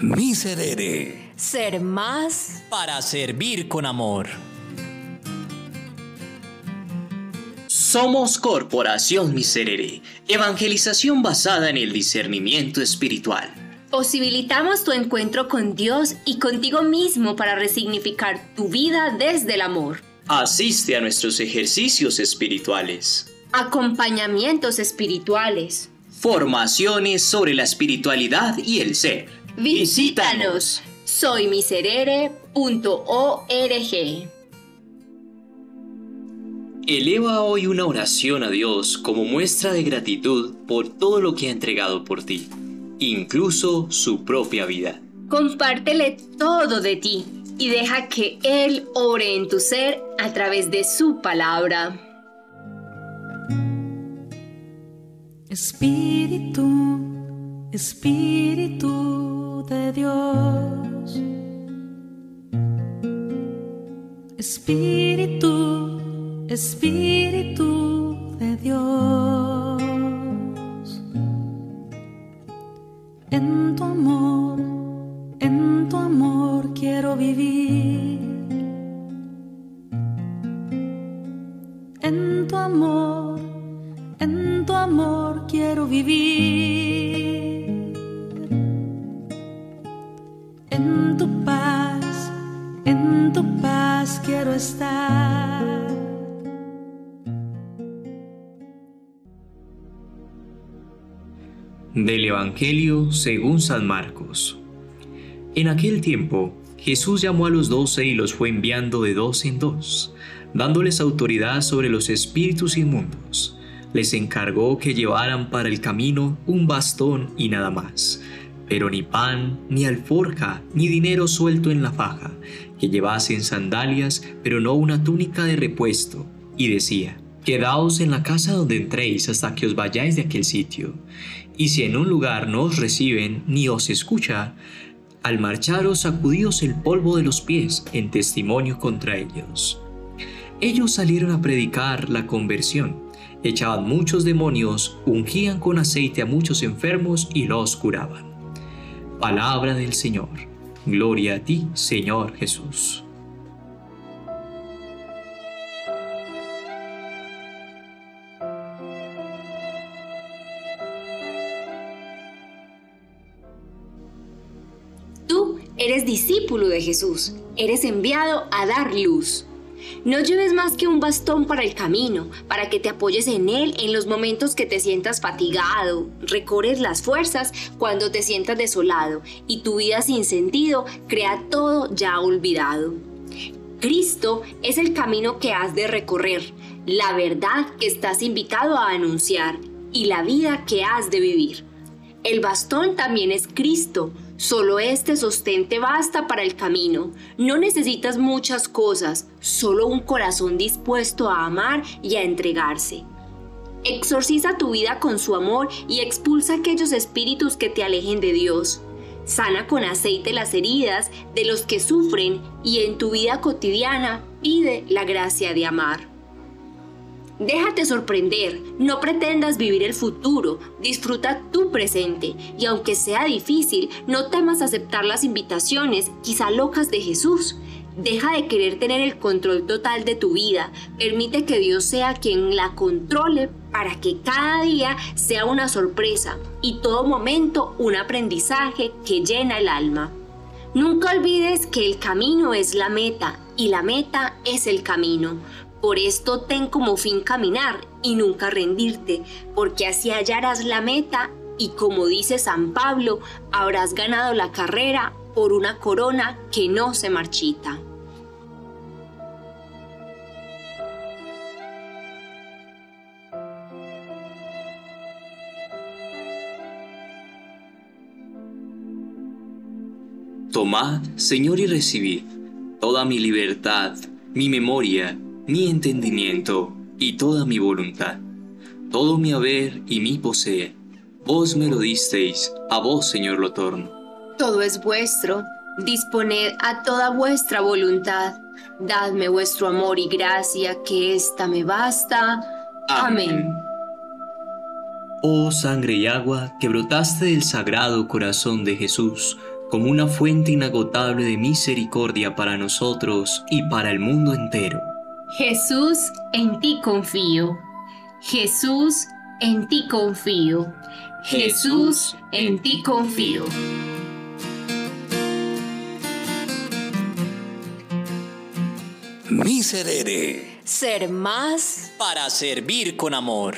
Miserere. Ser más para servir con amor. Somos Corporación Miserere, evangelización basada en el discernimiento espiritual. Posibilitamos tu encuentro con Dios y contigo mismo para resignificar tu vida desde el amor. Asiste a nuestros ejercicios espirituales. Acompañamientos espirituales. Formaciones sobre la espiritualidad y el ser. Visítanos. Soymiserere.org. Eleva hoy una oración a Dios como muestra de gratitud por todo lo que ha entregado por ti, incluso su propia vida. Compártele todo de ti y deja que Él ore en tu ser a través de su palabra. Espíritu, Espíritu de Dios. Espíritu, Espíritu de Dios. En tu amor, en tu amor quiero vivir. En tu amor, en tu amor quiero vivir. En tu paz, en tu paz quiero estar. Del Evangelio según San Marcos. En aquel tiempo, Jesús llamó a los doce y los fue enviando de dos en dos, dándoles autoridad sobre los espíritus inmundos. Les encargó que llevaran para el camino un bastón y nada más, pero ni pan, ni alforja, ni dinero suelto en la faja, que llevasen sandalias, pero no una túnica de repuesto. Y decía, Quedaos en la casa donde entréis hasta que os vayáis de aquel sitio. Y si en un lugar no os reciben ni os escucha, al marcharos sacudíos el polvo de los pies en testimonio contra ellos. Ellos salieron a predicar la conversión, echaban muchos demonios, ungían con aceite a muchos enfermos y los curaban. Palabra del Señor. Gloria a ti, Señor Jesús. Tú eres discípulo de Jesús, eres enviado a dar luz. No lleves más que un bastón para el camino, para que te apoyes en él en los momentos que te sientas fatigado, recorres las fuerzas cuando te sientas desolado y tu vida sin sentido crea todo ya olvidado. Cristo es el camino que has de recorrer, la verdad que estás invitado a anunciar y la vida que has de vivir. El bastón también es Cristo, solo este sostén te basta para el camino. No necesitas muchas cosas, solo un corazón dispuesto a amar y a entregarse. Exorciza tu vida con su amor y expulsa aquellos espíritus que te alejen de Dios. Sana con aceite las heridas de los que sufren y en tu vida cotidiana pide la gracia de amar. Déjate sorprender, no pretendas vivir el futuro, disfruta tu presente y aunque sea difícil, no temas aceptar las invitaciones, quizá locas de Jesús. Deja de querer tener el control total de tu vida, permite que Dios sea quien la controle para que cada día sea una sorpresa y todo momento un aprendizaje que llena el alma. Nunca olvides que el camino es la meta y la meta es el camino. Por esto ten como fin caminar y nunca rendirte, porque así hallarás la meta y como dice San Pablo, habrás ganado la carrera por una corona que no se marchita. Tomad, Señor, y recibid toda mi libertad, mi memoria, mi entendimiento y toda mi voluntad, todo mi haber y mi poseer. Vos me lo disteis, a vos, Señor, lo torno. Todo es vuestro, disponed a toda vuestra voluntad. Dadme vuestro amor y gracia, que ésta me basta. Amén. Oh sangre y agua que brotaste del sagrado corazón de Jesús, como una fuente inagotable de misericordia para nosotros y para el mundo entero. Jesús, en ti confío. Jesús, en ti confío. Jesús, en ti confío. Miserere Ser más para servir con amor.